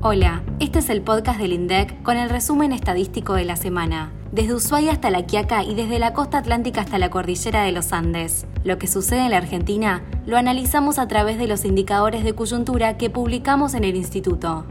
Hola, este es el podcast del INDEC con el resumen estadístico de la semana. Desde Ushuaia hasta La Quiaca y desde la costa atlántica hasta la cordillera de los Andes. Lo que sucede en la Argentina lo analizamos a través de los indicadores de coyuntura que publicamos en el instituto.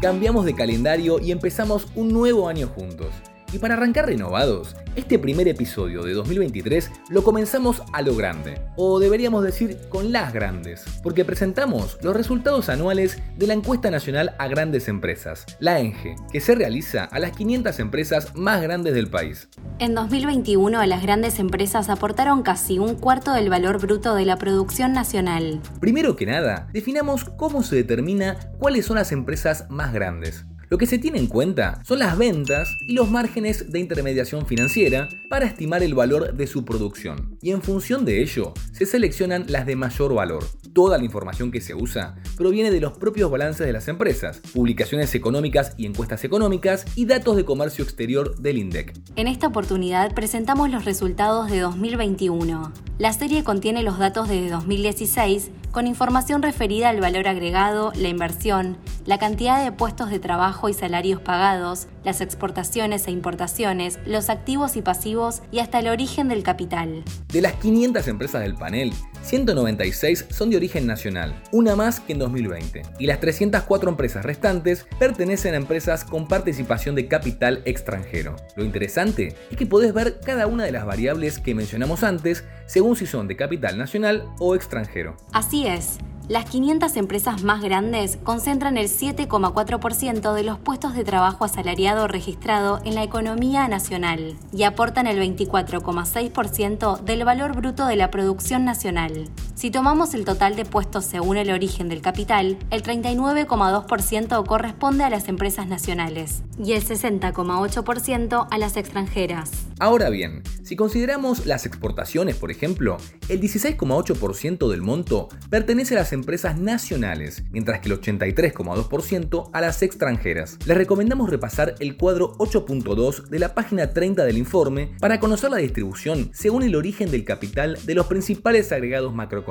Cambiamos de calendario y empezamos un nuevo año juntos. Y para arrancar renovados, este primer episodio de 2023 lo comenzamos a lo grande, o deberíamos decir con las grandes, porque presentamos los resultados anuales de la encuesta nacional a grandes empresas, la ENGE, que se realiza a las 500 empresas más grandes del país. En 2021 las grandes empresas aportaron casi un cuarto del valor bruto de la producción nacional. Primero que nada, definamos cómo se determina cuáles son las empresas más grandes. Lo que se tiene en cuenta son las ventas y los márgenes de intermediación financiera para estimar el valor de su producción. Y en función de ello, se seleccionan las de mayor valor. Toda la información que se usa proviene de los propios balances de las empresas, publicaciones económicas y encuestas económicas y datos de comercio exterior del INDEC. En esta oportunidad presentamos los resultados de 2021. La serie contiene los datos de 2016 con información referida al valor agregado, la inversión, la cantidad de puestos de trabajo y salarios pagados, las exportaciones e importaciones, los activos y pasivos y hasta el origen del capital. De las 500 empresas del panel, 196 son de origen nacional, una más que en 2020, y las 304 empresas restantes pertenecen a empresas con participación de capital extranjero. Lo interesante es que podés ver cada una de las variables que mencionamos antes según si son de capital nacional o extranjero. Así es. Las 500 empresas más grandes concentran el 7,4% de los puestos de trabajo asalariado registrado en la economía nacional y aportan el 24,6% del valor bruto de la producción nacional. Si tomamos el total de puestos según el origen del capital, el 39,2% corresponde a las empresas nacionales y el 60,8% a las extranjeras. Ahora bien, si consideramos las exportaciones, por ejemplo, el 16,8% del monto pertenece a las empresas nacionales, mientras que el 83,2% a las extranjeras. Les recomendamos repasar el cuadro 8.2 de la página 30 del informe para conocer la distribución según el origen del capital de los principales agregados macroeconómicos.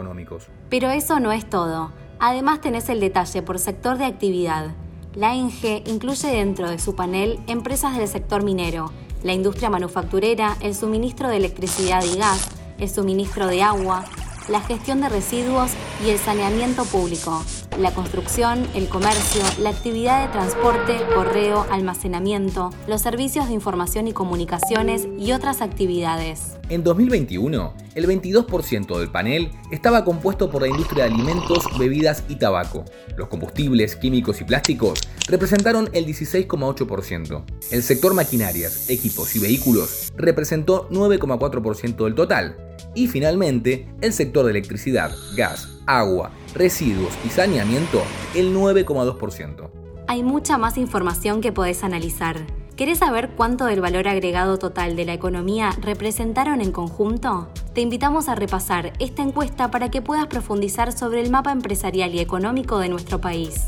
Pero eso no es todo. Además tenés el detalle por sector de actividad. La INGE incluye dentro de su panel empresas del sector minero, la industria manufacturera, el suministro de electricidad y gas, el suministro de agua, la gestión de residuos y el saneamiento público, la construcción, el comercio, la actividad de transporte, correo, almacenamiento, los servicios de información y comunicaciones y otras actividades. En 2021, el 22% del panel estaba compuesto por la industria de alimentos, bebidas y tabaco. Los combustibles, químicos y plásticos representaron el 16,8%. El sector maquinarias, equipos y vehículos representó 9,4% del total. Y finalmente, el sector de electricidad, gas, agua, residuos y saneamiento, el 9,2%. Hay mucha más información que podés analizar. ¿Querés saber cuánto del valor agregado total de la economía representaron en conjunto? Te invitamos a repasar esta encuesta para que puedas profundizar sobre el mapa empresarial y económico de nuestro país.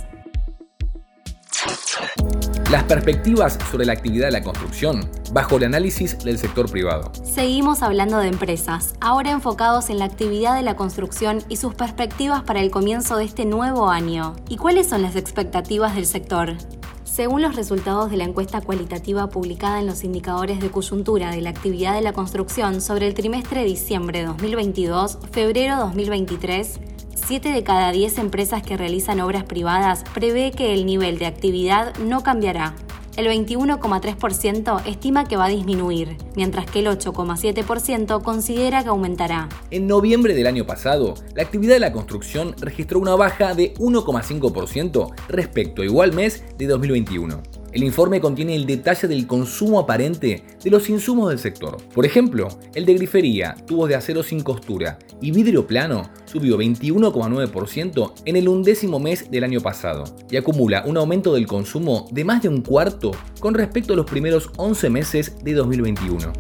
Las perspectivas sobre la actividad de la construcción bajo el análisis del sector privado. Seguimos hablando de empresas, ahora enfocados en la actividad de la construcción y sus perspectivas para el comienzo de este nuevo año. ¿Y cuáles son las expectativas del sector? Según los resultados de la encuesta cualitativa publicada en los indicadores de coyuntura de la actividad de la construcción sobre el trimestre de diciembre 2022-febrero 2023, 7 de cada 10 empresas que realizan obras privadas prevé que el nivel de actividad no cambiará. El 21,3% estima que va a disminuir, mientras que el 8,7% considera que aumentará. En noviembre del año pasado, la actividad de la construcción registró una baja de 1,5% respecto a igual mes de 2021. El informe contiene el detalle del consumo aparente de los insumos del sector. Por ejemplo, el de grifería, tubos de acero sin costura y vidrio plano subió 21,9% en el undécimo mes del año pasado y acumula un aumento del consumo de más de un cuarto con respecto a los primeros 11 meses de 2021.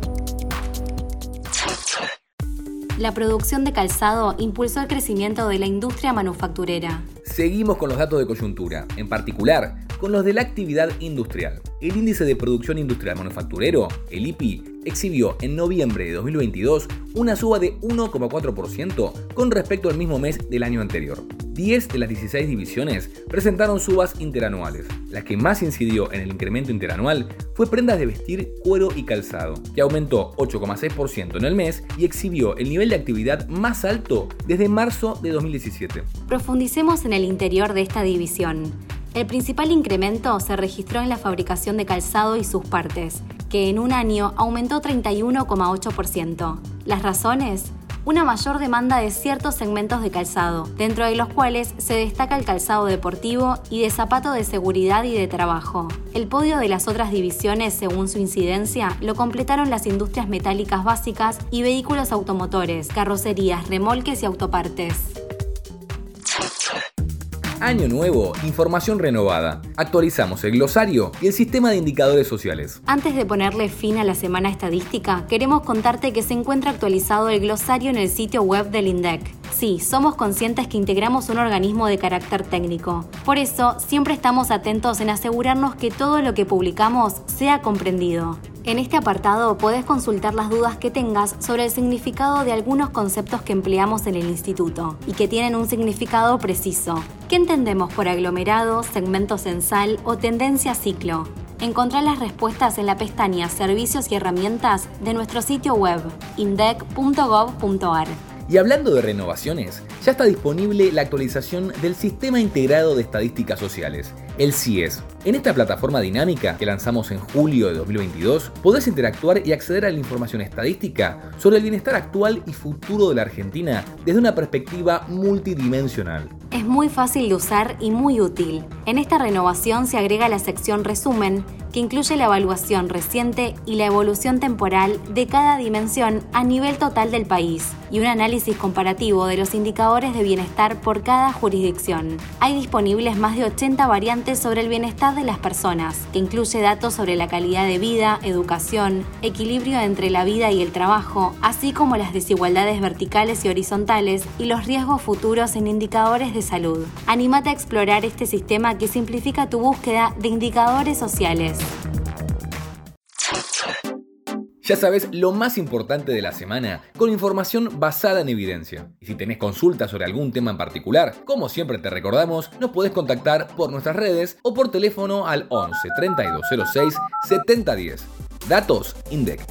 La producción de calzado impulsó el crecimiento de la industria manufacturera. Seguimos con los datos de coyuntura, en particular con los de la actividad industrial. El índice de producción industrial manufacturero, el IPI, exhibió en noviembre de 2022 una suba de 1,4% con respecto al mismo mes del año anterior. 10 de las 16 divisiones presentaron subas interanuales. La que más incidió en el incremento interanual fue prendas de vestir, cuero y calzado, que aumentó 8,6% en el mes y exhibió el nivel de actividad más alto desde marzo de 2017. Profundicemos en el interior de esta división. El principal incremento se registró en la fabricación de calzado y sus partes, que en un año aumentó 31,8%. ¿Las razones? Una mayor demanda de ciertos segmentos de calzado, dentro de los cuales se destaca el calzado deportivo y de zapato de seguridad y de trabajo. El podio de las otras divisiones, según su incidencia, lo completaron las industrias metálicas básicas y vehículos automotores, carrocerías, remolques y autopartes. Año nuevo, información renovada. Actualizamos el glosario y el sistema de indicadores sociales. Antes de ponerle fin a la semana estadística, queremos contarte que se encuentra actualizado el glosario en el sitio web del INDEC. Sí, somos conscientes que integramos un organismo de carácter técnico. Por eso, siempre estamos atentos en asegurarnos que todo lo que publicamos sea comprendido. En este apartado podés consultar las dudas que tengas sobre el significado de algunos conceptos que empleamos en el instituto y que tienen un significado preciso. ¿Qué entendemos por aglomerado, segmento censal o tendencia ciclo? Encontrá las respuestas en la pestaña Servicios y herramientas de nuestro sitio web indec.gov.ar. Y hablando de renovaciones, ya está disponible la actualización del Sistema Integrado de Estadísticas Sociales, el CIES. En esta plataforma dinámica que lanzamos en julio de 2022, podés interactuar y acceder a la información estadística sobre el bienestar actual y futuro de la Argentina desde una perspectiva multidimensional. Es muy fácil de usar y muy útil. En esta renovación se agrega la sección Resumen, que incluye la evaluación reciente y la evolución temporal de cada dimensión a nivel total del país y un análisis comparativo de los indicadores de bienestar por cada jurisdicción. Hay disponibles más de 80 variantes sobre el bienestar de las personas, que incluye datos sobre la calidad de vida, educación, equilibrio entre la vida y el trabajo, así como las desigualdades verticales y horizontales y los riesgos futuros en indicadores de salud. Anímate a explorar este sistema que simplifica tu búsqueda de indicadores sociales. Ya sabes lo más importante de la semana, con información basada en evidencia. Y si tenés consultas sobre algún tema en particular, como siempre te recordamos, nos podés contactar por nuestras redes o por teléfono al 11 3206 7010. Datos INDEC.